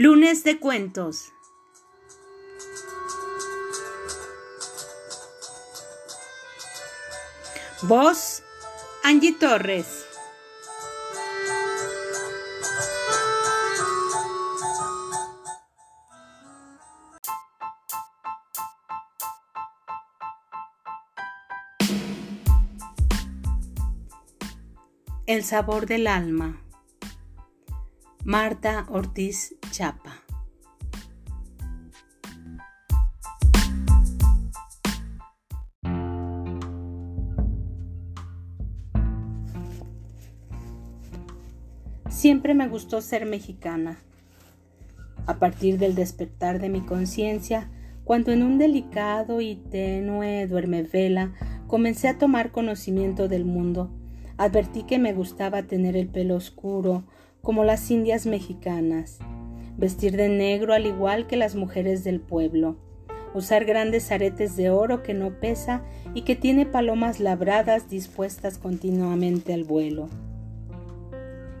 Lunes de cuentos. Voz Angie Torres. El sabor del alma. Marta Ortiz Chapa. Siempre me gustó ser mexicana. A partir del despertar de mi conciencia, cuando en un delicado y tenue duermevela comencé a tomar conocimiento del mundo, advertí que me gustaba tener el pelo oscuro, como las indias mexicanas, vestir de negro al igual que las mujeres del pueblo, usar grandes aretes de oro que no pesa y que tiene palomas labradas dispuestas continuamente al vuelo.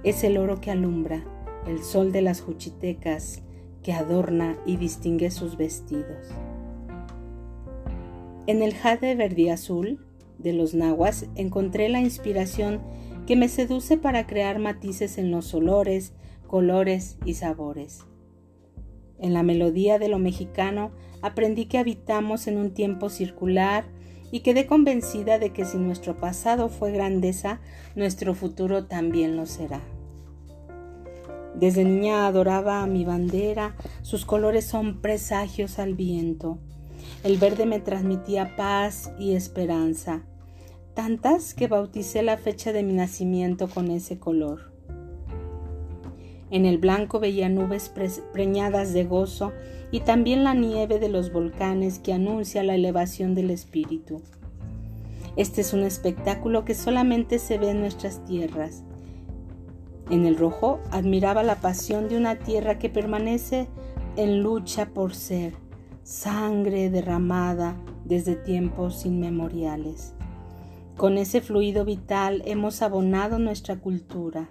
Es el oro que alumbra, el sol de las juchitecas que adorna y distingue sus vestidos. En el jade verde azul de los nahuas encontré la inspiración que me seduce para crear matices en los olores, colores y sabores. En la melodía de lo mexicano aprendí que habitamos en un tiempo circular y quedé convencida de que si nuestro pasado fue grandeza, nuestro futuro también lo será. Desde niña adoraba a mi bandera, sus colores son presagios al viento. El verde me transmitía paz y esperanza tantas que bauticé la fecha de mi nacimiento con ese color. En el blanco veía nubes preñadas de gozo y también la nieve de los volcanes que anuncia la elevación del espíritu. Este es un espectáculo que solamente se ve en nuestras tierras. En el rojo admiraba la pasión de una tierra que permanece en lucha por ser, sangre derramada desde tiempos inmemoriales. Con ese fluido vital hemos abonado nuestra cultura.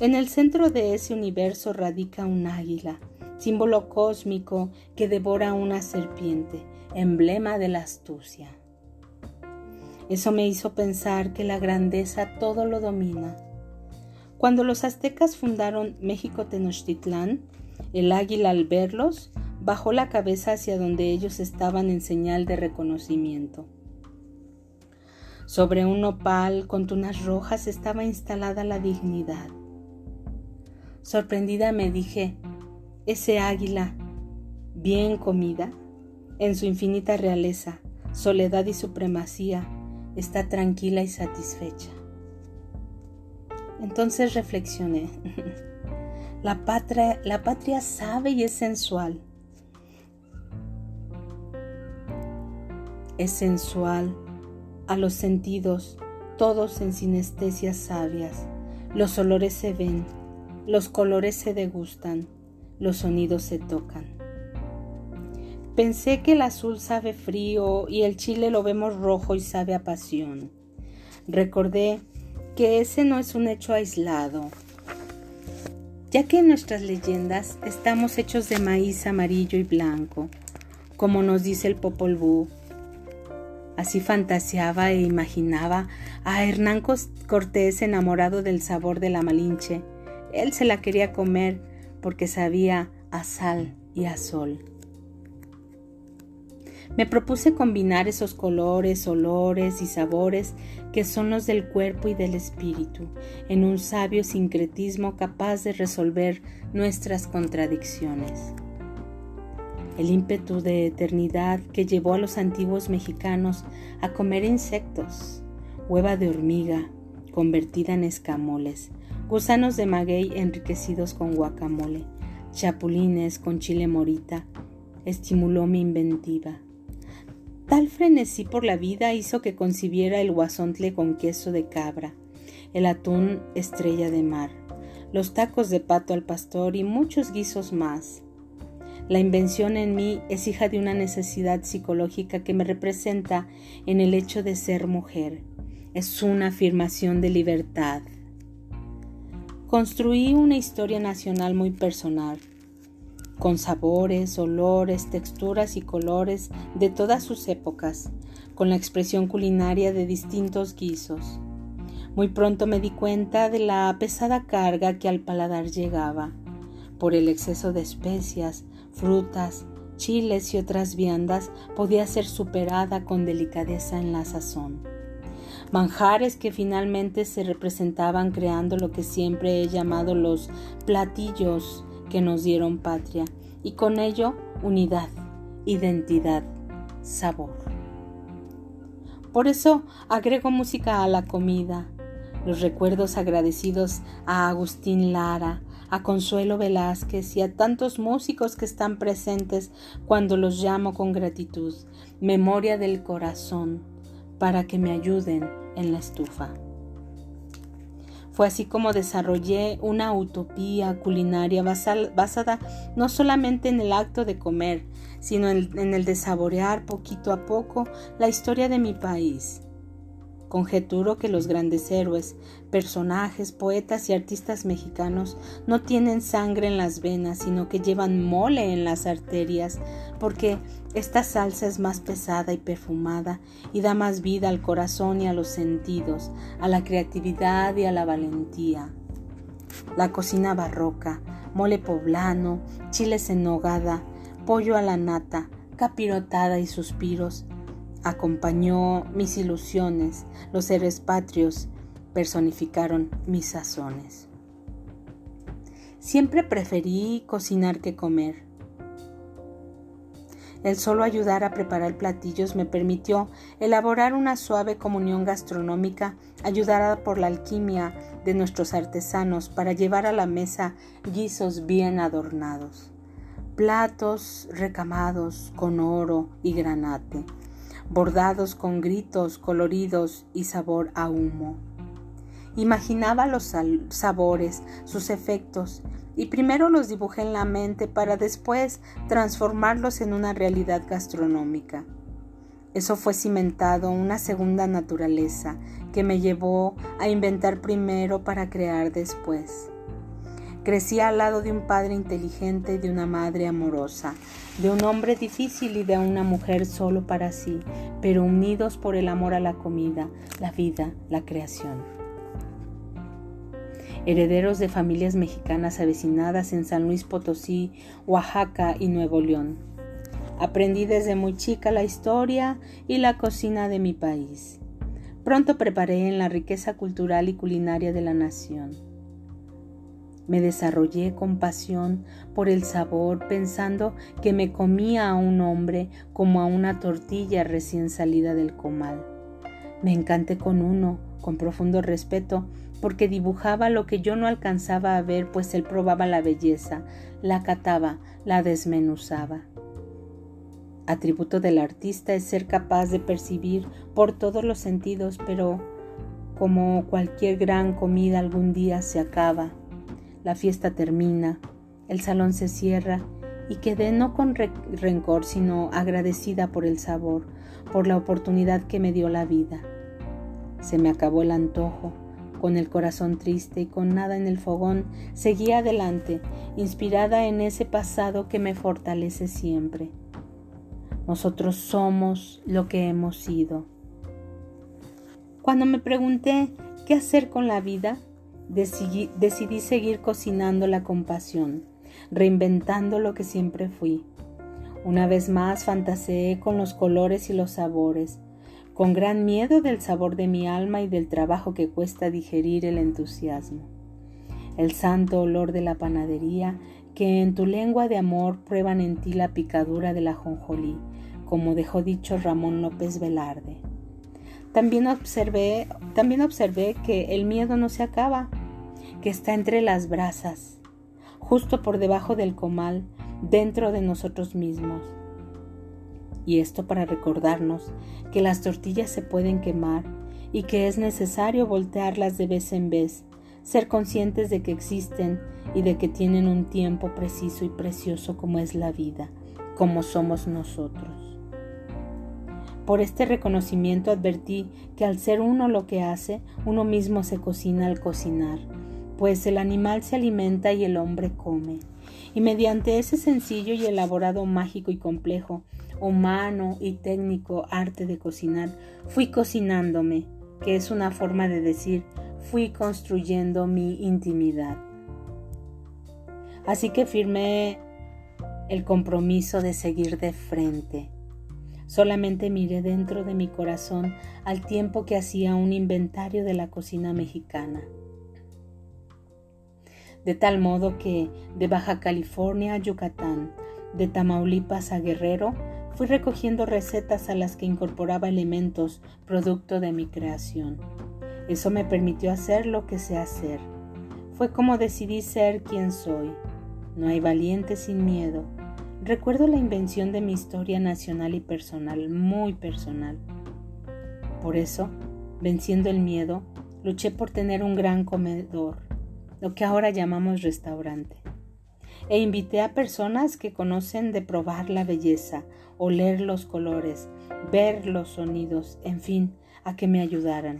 En el centro de ese universo radica un águila, símbolo cósmico que devora una serpiente, emblema de la astucia. Eso me hizo pensar que la grandeza todo lo domina. Cuando los aztecas fundaron México Tenochtitlán, el águila al verlos bajó la cabeza hacia donde ellos estaban en señal de reconocimiento. Sobre un nopal con tunas rojas estaba instalada la dignidad. Sorprendida me dije, ese águila, bien comida, en su infinita realeza, soledad y supremacía, está tranquila y satisfecha. Entonces reflexioné, la patria, sabe y es sensual. Es sensual a los sentidos, todos en sinestesias sabias. Los olores se ven, los colores se degustan, los sonidos se tocan. Pensé que el azul sabe frío y el chile lo vemos rojo y sabe a pasión. Recordé que ese no es un hecho aislado, ya que en nuestras leyendas estamos hechos de maíz amarillo y blanco, como nos dice el Popol Vuh Así fantaseaba e imaginaba a Hernán Cortés enamorado del sabor de la Malinche. Él se la quería comer porque sabía a sal y a sol. Me propuse combinar esos colores, olores y sabores que son los del cuerpo y del espíritu en un sabio sincretismo capaz de resolver nuestras contradicciones el ímpetu de eternidad que llevó a los antiguos mexicanos a comer insectos, hueva de hormiga convertida en escamoles, gusanos de maguey enriquecidos con guacamole, chapulines con chile morita, estimuló mi inventiva. Tal frenesí por la vida hizo que concibiera el guasontle con queso de cabra, el atún estrella de mar, los tacos de pato al pastor y muchos guisos más. La invención en mí es hija de una necesidad psicológica que me representa en el hecho de ser mujer. Es una afirmación de libertad. Construí una historia nacional muy personal, con sabores, olores, texturas y colores de todas sus épocas, con la expresión culinaria de distintos guisos. Muy pronto me di cuenta de la pesada carga que al paladar llegaba, por el exceso de especias, frutas, chiles y otras viandas podía ser superada con delicadeza en la sazón. Manjares que finalmente se representaban creando lo que siempre he llamado los platillos que nos dieron patria y con ello unidad, identidad, sabor. Por eso agrego música a la comida, los recuerdos agradecidos a Agustín Lara, a Consuelo Velázquez y a tantos músicos que están presentes cuando los llamo con gratitud, memoria del corazón, para que me ayuden en la estufa. Fue así como desarrollé una utopía culinaria basada no solamente en el acto de comer, sino en el de saborear poquito a poco la historia de mi país, Conjeturo que los grandes héroes, personajes, poetas y artistas mexicanos no tienen sangre en las venas, sino que llevan mole en las arterias, porque esta salsa es más pesada y perfumada y da más vida al corazón y a los sentidos, a la creatividad y a la valentía. La cocina barroca, mole poblano, chiles en nogada, pollo a la nata, capirotada y suspiros, acompañó mis ilusiones, los seres patrios personificaron mis sazones. Siempre preferí cocinar que comer. El solo ayudar a preparar platillos me permitió elaborar una suave comunión gastronómica ayudada por la alquimia de nuestros artesanos para llevar a la mesa guisos bien adornados, platos recamados con oro y granate, bordados con gritos coloridos y sabor a humo. Imaginaba los sabores, sus efectos, y primero los dibujé en la mente para después transformarlos en una realidad gastronómica. Eso fue cimentado una segunda naturaleza que me llevó a inventar primero para crear después. Crecí al lado de un padre inteligente y de una madre amorosa, de un hombre difícil y de una mujer solo para sí, pero unidos por el amor a la comida, la vida, la creación. Herederos de familias mexicanas avecinadas en San Luis Potosí, Oaxaca y Nuevo León. Aprendí desde muy chica la historia y la cocina de mi país. Pronto preparé en la riqueza cultural y culinaria de la nación me desarrollé con pasión por el sabor pensando que me comía a un hombre como a una tortilla recién salida del comal. Me encanté con uno, con profundo respeto, porque dibujaba lo que yo no alcanzaba a ver, pues él probaba la belleza, la cataba, la desmenuzaba. Atributo del artista es ser capaz de percibir por todos los sentidos, pero como cualquier gran comida algún día se acaba la fiesta termina, el salón se cierra y quedé no con rencor, sino agradecida por el sabor, por la oportunidad que me dio la vida. Se me acabó el antojo, con el corazón triste y con nada en el fogón, seguí adelante, inspirada en ese pasado que me fortalece siempre. Nosotros somos lo que hemos sido. Cuando me pregunté qué hacer con la vida, decidí, seguir cocinando la compasión, reinventando lo que siempre fui. Una vez más fantaseé con los colores y los sabores, con gran miedo del sabor de mi alma y del trabajo que cuesta digerir el entusiasmo. El santo olor de la panadería, que en tu lengua de amor prueban en ti la picadura de la jonjolí, como dejó dicho Ramón López Velarde. También observé, también observé que el miedo no se acaba, que está entre las brasas, justo por debajo del comal, dentro de nosotros mismos. Y esto para recordarnos que las tortillas se pueden quemar y que es necesario voltearlas de vez en vez, ser conscientes de que existen y de que tienen un tiempo preciso y precioso como es la vida, como somos nosotros. Por este reconocimiento advertí que al ser uno lo que hace, uno mismo se cocina al cocinar, pues el animal se alimenta y el hombre come, Y mediante ese sencillo y elaborado mágico y complejo, humano y técnico arte de cocinar, fui cocinándome, que es una forma de decir, fui construyendo mi intimidad. Así que firmé el compromiso de seguir de frente. Solamente miré dentro de mi corazón al tiempo que hacía un inventario de la cocina mexicana. De tal modo que de Baja California a Yucatán, de Tamaulipas a Guerrero, fui recogiendo recetas a las que incorporaba elementos producto de mi creación. Eso me permitió hacer lo que sé hacer. Fue como decidí ser quien soy. No hay valiente sin miedo. Recuerdo la invención de mi historia nacional y personal, muy personal. Por eso, venciendo el miedo, luché por tener un gran comedor, lo que ahora llamamos restaurante. E invité a personas que conocen de probar la belleza, oler los colores, ver los sonidos, en fin, a que me ayudaran.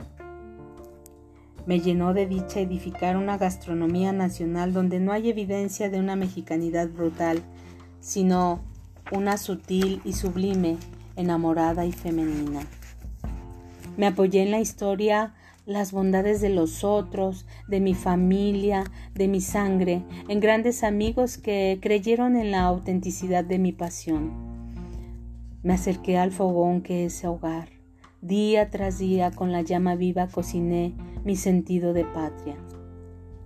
Me llenó de dicha edificar una gastronomía nacional donde no hay evidencia de una mexicanidad brutal, sino una sutil y sublime, enamorada y femenina. Me apoyé en la historia, las bondades de los otros, de mi familia, de mi sangre, en grandes amigos que creyeron en la autenticidad de mi pasión. Me acerqué al fogón que es hogar. Día tras día, con la llama viva, cociné mi sentido de patria.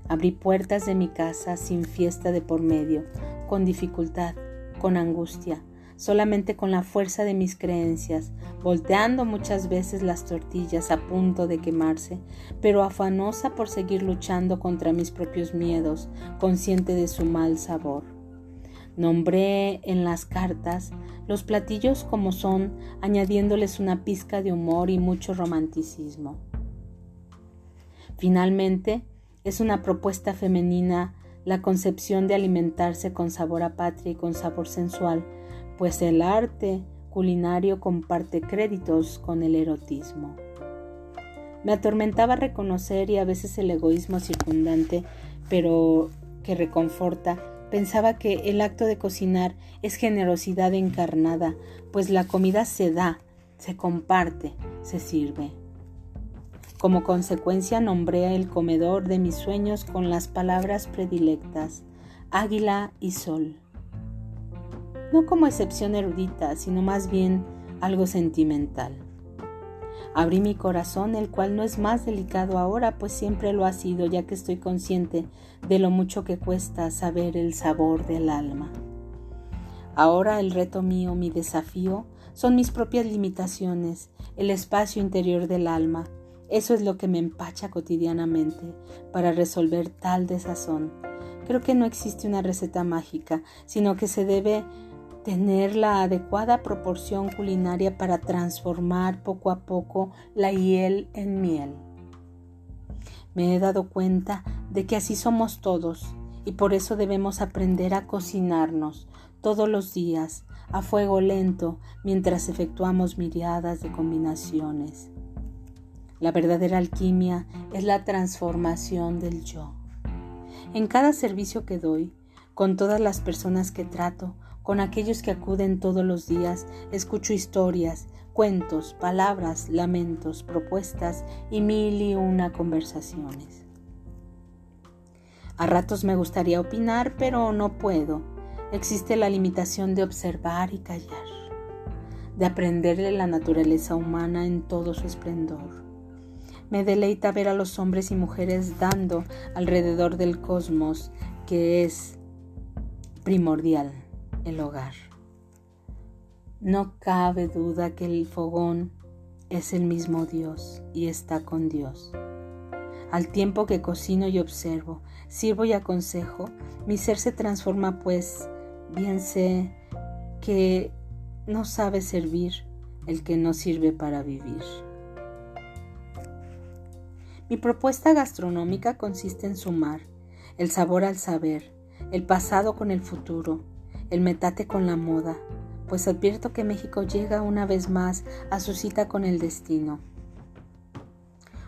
Abrí puertas de mi casa sin fiesta de por medio, con dificultad, con angustia, solamente con la fuerza de mis creencias, volteando muchas veces las tortillas a punto de quemarse, pero afanosa por seguir luchando contra mis propios miedos, consciente de su mal sabor. Nombré en las cartas los platillos como son, añadiéndoles una pizca de humor y mucho romanticismo. Finalmente, es una propuesta femenina la concepción de alimentarse con sabor a patria y con sabor sensual, pues el arte culinario comparte créditos con el erotismo. Me atormentaba reconocer y a veces el egoísmo circundante, pero que reconforta, pensaba que el acto de cocinar es generosidad encarnada, pues la comida se da, se comparte, se sirve. Como consecuencia nombré el comedor de mis sueños con las palabras predilectas, águila y sol. No como excepción erudita, sino más bien algo sentimental. Abrí mi corazón, el cual no es más delicado ahora, pues siempre lo ha sido, ya que estoy consciente de lo mucho que cuesta saber el sabor del alma. Ahora el reto mío, mi desafío, son mis propias limitaciones, el espacio interior del alma, eso es lo que me empacha cotidianamente para resolver tal desazón. Creo que no existe una receta mágica, sino que se debe tener la adecuada proporción culinaria para transformar poco a poco la hiel en miel. Me he dado cuenta de que así somos todos y por eso debemos aprender a cocinarnos todos los días a fuego lento mientras efectuamos miriadas de combinaciones. La verdadera alquimia es la transformación del yo. En cada servicio que doy, con todas las personas que trato, con aquellos que acuden todos los días, escucho historias, cuentos, palabras, lamentos, propuestas y mil y una conversaciones. A ratos me gustaría opinar, pero no puedo. Existe la limitación de observar y callar, de aprenderle la naturaleza humana en todo su esplendor me deleita ver a los hombres y mujeres dando alrededor del cosmos que es primordial, el hogar. No cabe duda que el fogón es el mismo Dios y está con Dios. Al tiempo que cocino y observo, sirvo y aconsejo, mi ser se transforma pues, bien sé que no sabe servir el que no sirve para vivir. Mi propuesta gastronómica consiste en sumar el sabor al saber, el pasado con el futuro, el metate con la moda, pues advierto que México llega una vez más a su cita con el destino.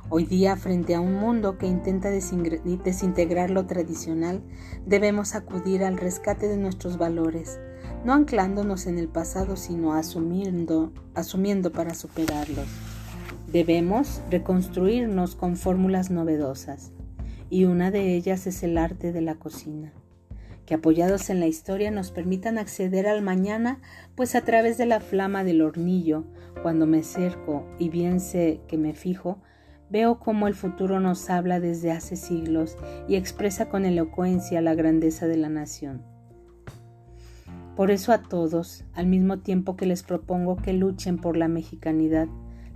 Hoy día, frente a un mundo que intenta desintegrar lo tradicional, debemos acudir al rescate de nuestros valores, no anclándonos en el pasado, sino asumiendo, para superarlos. Debemos reconstruirnos con fórmulas novedosas, y una de ellas es el arte de la cocina que apoyados en la historia nos permitan acceder al mañana, pues a través de la flama del hornillo, cuando me acerco y bien sé que me fijo, veo cómo el futuro nos habla desde hace siglos y expresa con elocuencia la grandeza de la nación. Por eso a todos, al mismo tiempo que les propongo que luchen por la mexicanidad,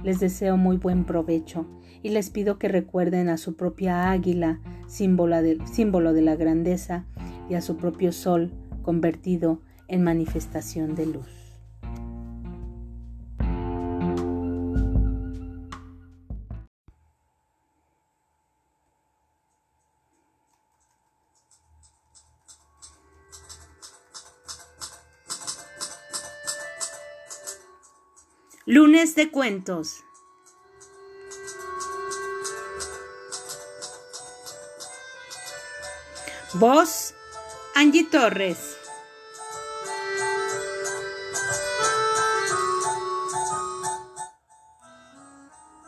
les deseo muy buen provecho y les pido que recuerden a su propia águila, símbolo de, símbolo de la grandeza, y a su propio sol convertido en manifestación de luz. Lunes de cuentos. Voz Angie Torres.